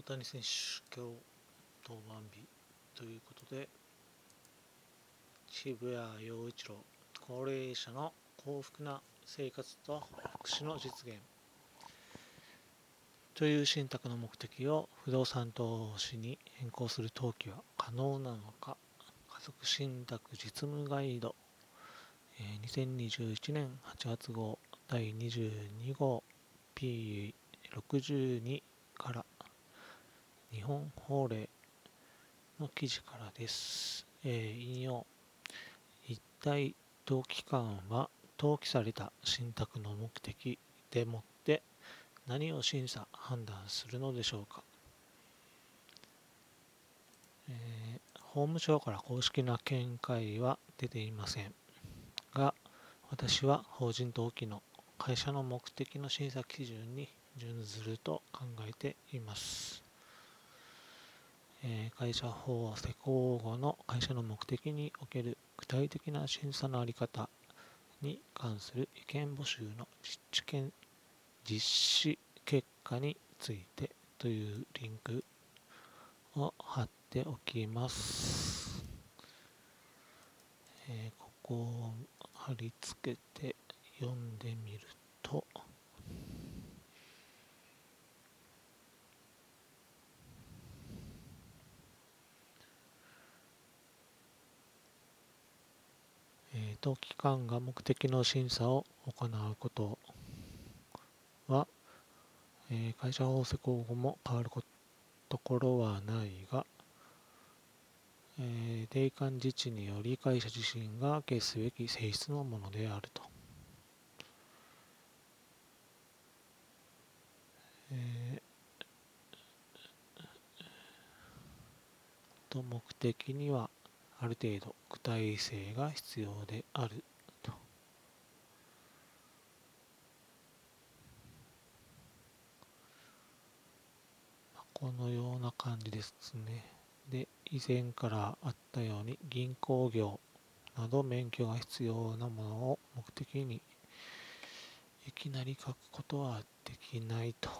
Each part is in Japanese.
大谷選手、今日登板日ということで、渋谷陽一郎、高齢者の幸福な生活と福祉の実現。という信託の目的を不動産投資に変更する登記は可能なのか、家族信託実務ガイド、2021年8月号第22号 P62 日本法令の記事からです。えー、引用一体登記官は登記された信託の目的でもって何を審査判断するのでしょうか、えー、法務省から公式な見解は出ていませんが私は法人登記の会社の目的の審査基準に準ずると考えています。会社法施行後の会社の目的における具体的な審査の在り方に関する意見募集の実験実施結果についてというリンクを貼っておきます。えー、ここを貼り付けて読んでみると、当機関が目的の審査を行うことは、えー、会社法施行後も変わるところはないが、えー、定款自治により会社自身が決すべき性質のものであると。えー、と目的にはある程度具体性が必要であると。このような感じですね。で、以前からあったように銀行業など免許が必要なものを目的にいきなり書くことはできないと。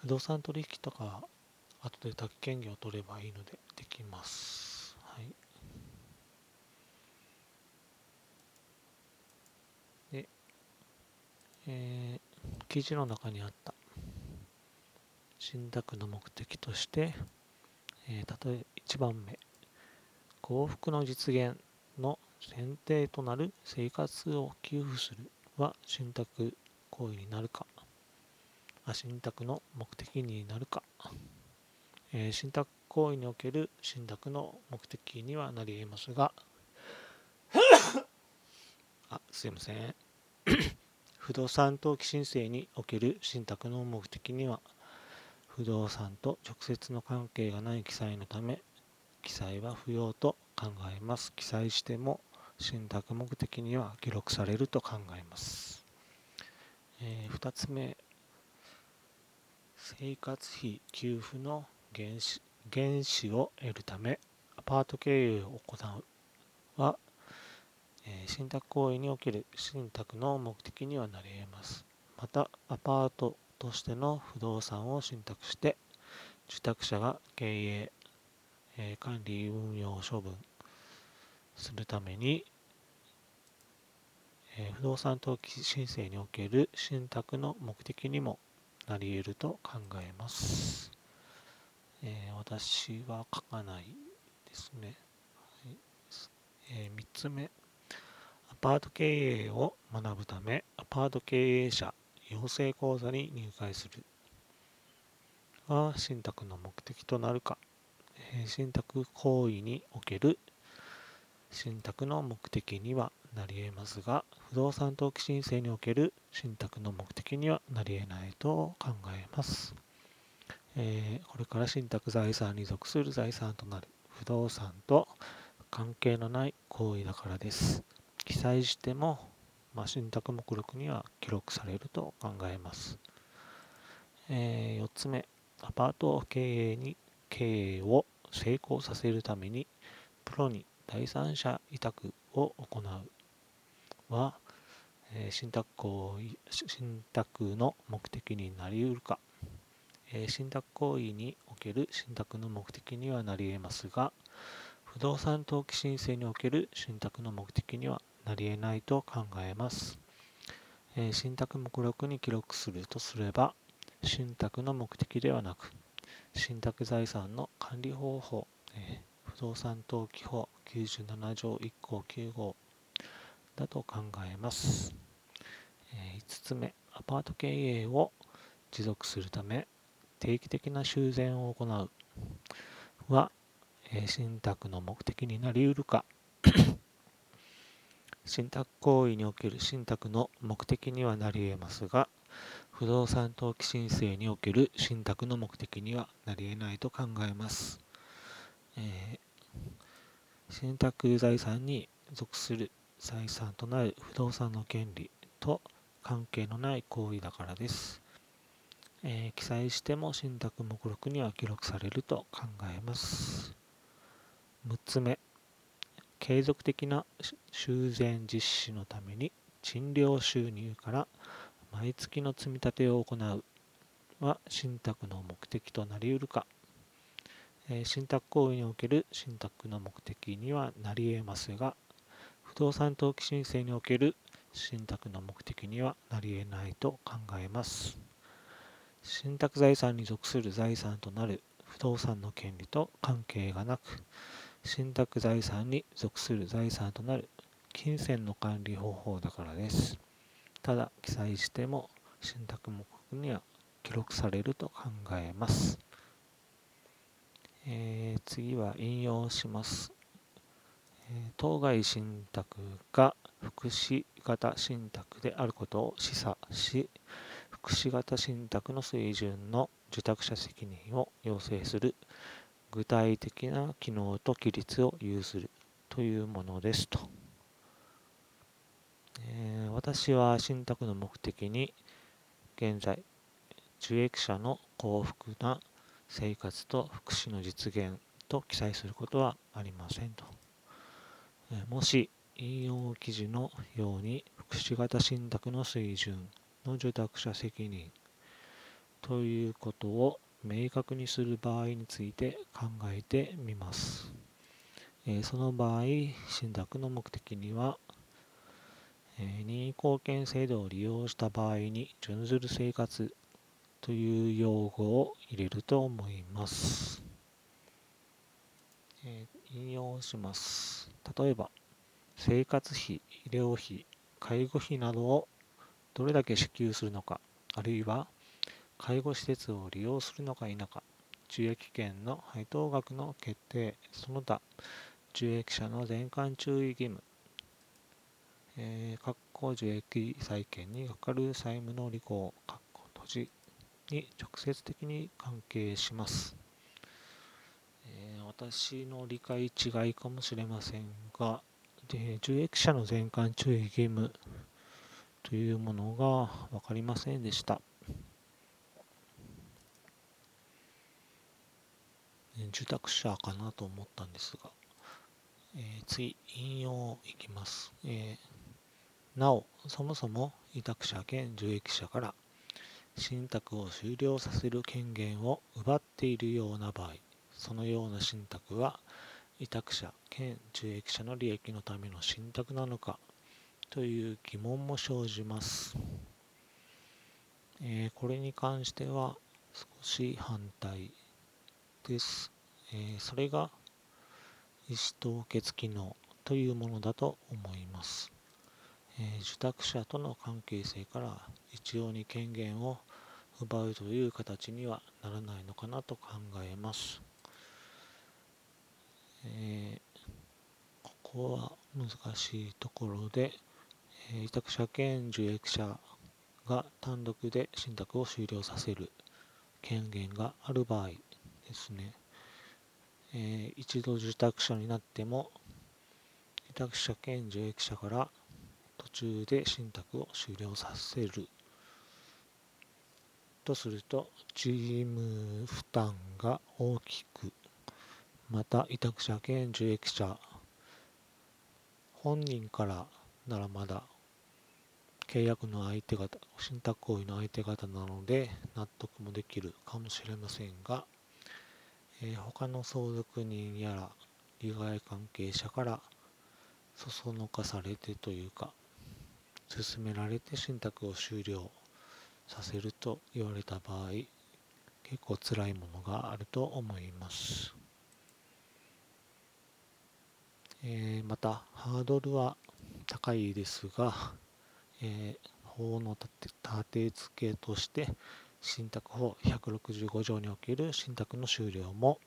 不動産取引とか、後で宅建業を取ればいいのでできます。はい。で、えー、記事の中にあった信託の目的として、えー、例え1番目、幸福の実現の選定となる生活を給付するは信託行為になるか信託の目的になるか、えー、信託行為における信託の目的にはなり得ますが。あすいません。不動産登記申請における信託の目的には不動産と直接の関係がない記載のため記載は不要と考えます。記載しても信託目的には記録されると考えます、えー、2つ目。生活費給付の原資原資を得るためアパート経営を行うは、えー、信託行為における信託の目的にはなり得ます。また、アパートとしての不動産を信託して受託者が経営、えー、管理運用処分するために、えー、不動産登記申請における信託の目的にもなり得ると考えます。えー、私は書かないですね。はいえー、3つ目、アパート経営を学ぶため、アパート経営者養成講座に入会するは信託の目的となるか、えー、信託行為における信託の目的にはなり得ますが、不動産登記申請における信託の目的にはなり得ないと考えます。えー、これから信託財産に属する財産となる不動産と関係のない行為だからです。記載しても、まあ、信託目録には記録されると考えます。えー、4つ目、アパート経営に経営を成功させるためにプロに第三者委託を行うは、えー、信託行為信託の目的になりうるか、えー、信託行為における信託の目的にはなり得ますが不動産登記申請における信託の目的にはなり得ないと考えます、えー、信託目録に記録するとすれば信託の目的ではなく信託財産の管理方法、えー、不動産登記法97条1項9号だと考えます。5つ目、アパート経営を持続するため定期的な修繕を行う。は、信託の目的になりうるか。信託行為における信託の目的にはなり得ますが不動産登記申請における信託の目的にはなり得ないと考えます、えー、信託財産に属する財産となる不動産の権利と関係のない行為だからです。えー、記載しても信託目録には記録されると考えます。6つ目、継続的な修繕実施のために賃料収入から毎月の積み立てを行うは信託の目的となりうるか、えー、信託行為における信託の目的にはなり得ますが不動産登記申請における信託の目的にはなり得ないと考えます。信託財産に属する財産となる不動産の権利と関係がなく、信託財産に属する財産となる金銭の管理方法だからです。ただ、記載しても信託目的には記録されると考えます。えー、次は引用します。当該信託が福祉型信託であることを示唆し、福祉型信託の水準の受託者責任を要請する具体的な機能と規律を有するというものですと。えー、私は信託の目的に現在受益者の幸福な生活と福祉の実現と記載することはありませんと。もし引用記事のように福祉型信託の水準の受託者責任ということを明確にする場合について考えてみます。その場合、信託の目的には、任意貢献制度を利用した場合に準ずる生活という用語を入れると思います。引用します。例えば、生活費、医療費、介護費などをどれだけ支給するのか、あるいは介護施設を利用するのか否か、受益権の配当額の決定、その他、受益者の全館注意義務、えー、括弧受益債権にかかる債務の履行、括弧閉じに直接的に関係します。私の理解違いかもしれませんが、で受益者の全館注意義務というものが分かりませんでした。受託者かなと思ったんですが、えー、次、引用いきます、えー、なお、そもそも委託者兼受益者から信託を終了させる権限を奪っているような場合、そのような信託は委託者兼受益者の利益のための信託なのかという疑問も生じます。えー、これに関しては少し反対です。えー、それが意思凍結機能というものだと思います。えー、受託者との関係性から一様に権限を奪うという形にはならないのかなと考えます。えー、ここは難しいところで、えー、委託者兼受益者が単独で信託を終了させる権限がある場合ですね、えー、一度受託者になっても委託者兼受益者から途中で信託を終了させるとするとチーム負担が大きくまた委託者兼受益者本人からならまだ契約の相手方、信託行為の相手方なので納得もできるかもしれませんが、えー、他の相続人やら利害関係者からそそのかされてというか、進められて信託を終了させると言われた場合、結構辛いものがあると思います。えー、また、ハードルは高いですが、えー、法の立て付けとして信託法165条における信託の終了も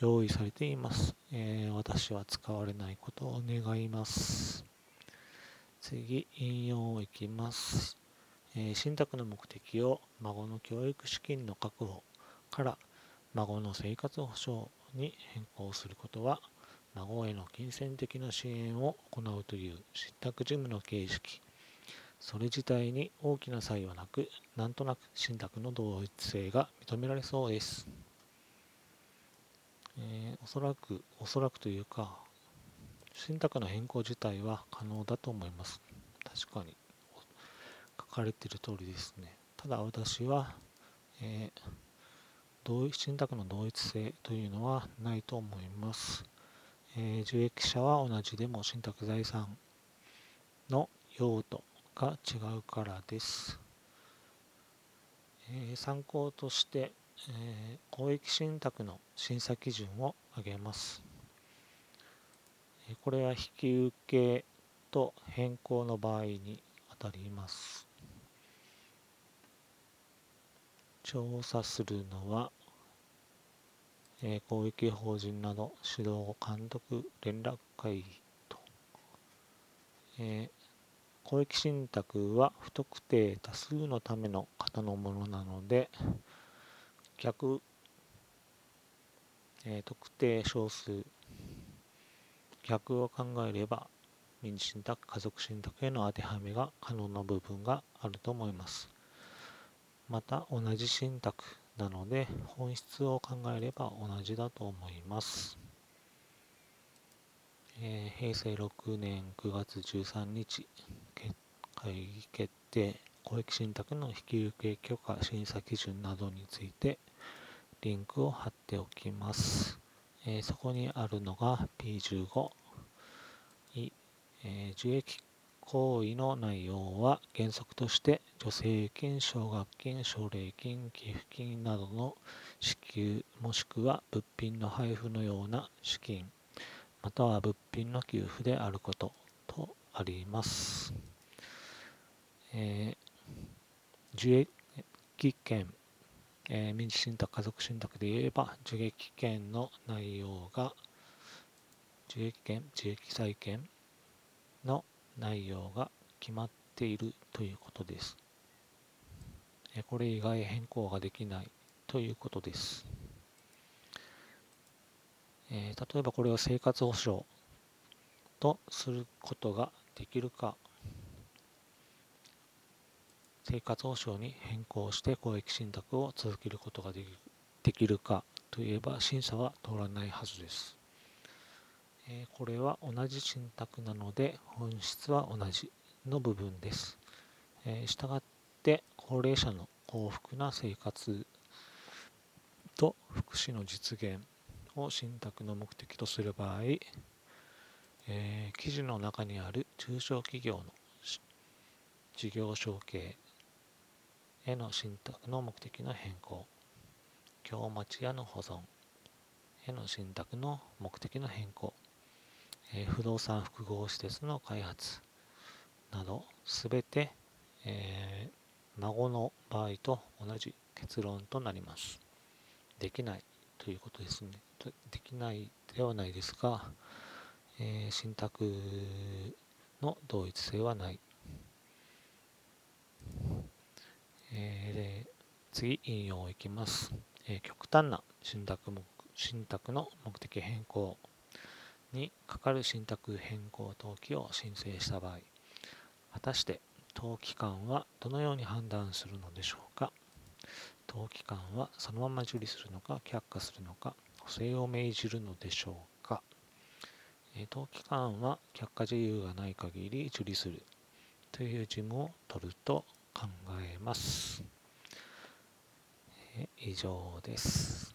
用意されています。えー、私は使われないことを願います。次、引用いきます。えー、信託の目的を孫の教育資金の確保から孫の生活保障に変更することは孫への金銭的な支援を行うという信託事務の形式それ自体に大きな差異はなくなんとなく信託の同一性が認められそうです、えー、おそらくおそらくというか信託の変更自体は可能だと思います確かに書かれている通りですね。ただ私は、えー、同一信託の同一性というのはないと思います。えー、受益者は同じでも信託財産の用途が違うからです。えー、参考として、えー、公益信託の審査基準を挙げます。これは引き受けと変更の場合に当たります。調査するのは、え、公益法人など指導監督連絡会と、えー、公益信託は不特定多数のための方のものなので逆、えー、特定少数。逆を考えれば民事信託家族信託への当てはめが可能な部分があると思います。また同じ信託なので本質を考えれば同じだと思います。えー、平成6年9月13日会議決定公益信託の引き受け許可審査基準などについてリンクを貼っておきます。えー、そこにあるのが P15 えー、受益行為の内容は原則として助成金、奨学金、奨励金、寄付金などの支給もしくは物品の配布のような資金または物品の給付であることとあります。えー、受益権、えー、民事信託、家族信託で言えば受益権の内容が受益権、受益債権の内容が決まっているということです。これ以外変更ができないということです。えー、例えばこれを生活保障とすることができるか、生活保障に変更して公益信託を続けることができるかといえば審査は通らないはずです。えこれは同じ信託なので本質は同じの部分です。えしたがって高齢者の幸福な生活と福祉の実現を信託の目的とする場合、えー、記事の中にある中小企業の事業承継への信託の目的の変更、京町屋の保存への信託の目的の変更、え不動産複合施設の開発などすべて、えー、孫の場合と同じ結論となります。できないということですね。できないではないですが、えー、信託の同一性はない。えー、次、引用いきます。えー、極端な信託信託の目的変更にかかる信託変更登記を申請した場合、果たして登記官はどのように判断するのでしょうか？登記官はそのまま受理するのか却下するのか補正を命じるのでしょうか？登記官は却下自由がない限り受理するという字も取ると考えます。以上です。